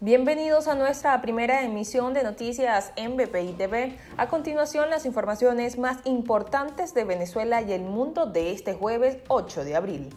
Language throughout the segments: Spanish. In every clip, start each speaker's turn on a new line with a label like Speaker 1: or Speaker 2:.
Speaker 1: Bienvenidos a nuestra primera emisión de noticias en BPI TV. A continuación, las informaciones más importantes de Venezuela y el mundo de este jueves 8 de abril.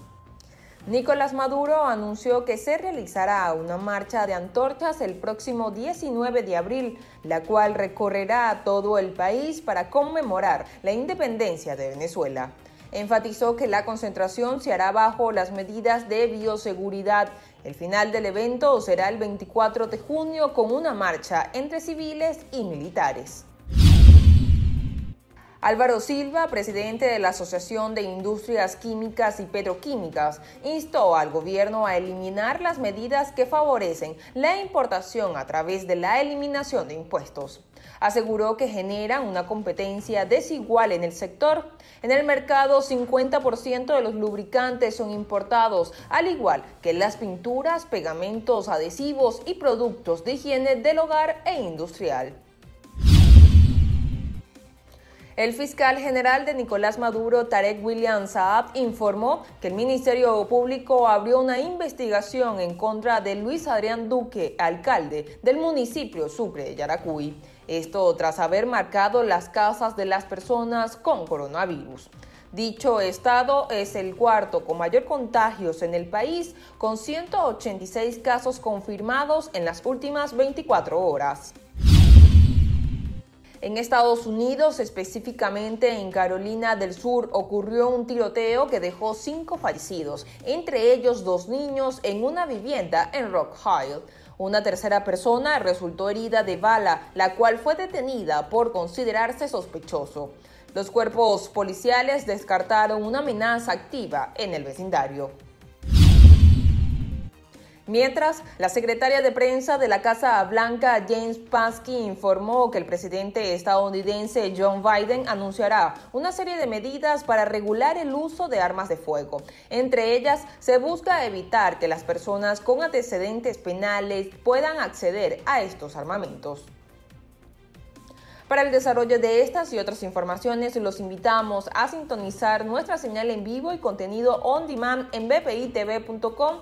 Speaker 1: Nicolás Maduro anunció que se realizará una marcha de antorchas el próximo 19 de abril, la cual recorrerá todo el país para conmemorar la independencia de Venezuela. Enfatizó que la concentración se hará bajo las medidas de bioseguridad. El final del evento será el 24 de junio con una marcha entre civiles y militares. Álvaro Silva, presidente de la Asociación de Industrias Químicas y Petroquímicas, instó al gobierno a eliminar las medidas que favorecen la importación a través de la eliminación de impuestos. Aseguró que generan una competencia desigual en el sector. En el mercado, 50% de los lubricantes son importados, al igual que las pinturas, pegamentos, adhesivos y productos de higiene del hogar e industrial. El fiscal general de Nicolás Maduro, Tarek William Saab, informó que el Ministerio Público abrió una investigación en contra de Luis Adrián Duque, alcalde del municipio Sucre de Yaracuy. Esto tras haber marcado las casas de las personas con coronavirus. Dicho estado es el cuarto con mayor contagios en el país, con 186 casos confirmados en las últimas 24 horas. En Estados Unidos, específicamente en Carolina del Sur, ocurrió un tiroteo que dejó cinco fallecidos, entre ellos dos niños, en una vivienda en Rock Hill. Una tercera persona resultó herida de bala, la cual fue detenida por considerarse sospechoso. Los cuerpos policiales descartaron una amenaza activa en el vecindario. Mientras, la secretaria de prensa de la Casa Blanca, James Pansky, informó que el presidente estadounidense John Biden anunciará una serie de medidas para regular el uso de armas de fuego. Entre ellas, se busca evitar que las personas con antecedentes penales puedan acceder a estos armamentos. Para el desarrollo de estas y otras informaciones, los invitamos a sintonizar nuestra señal en vivo y contenido on demand en bpitv.com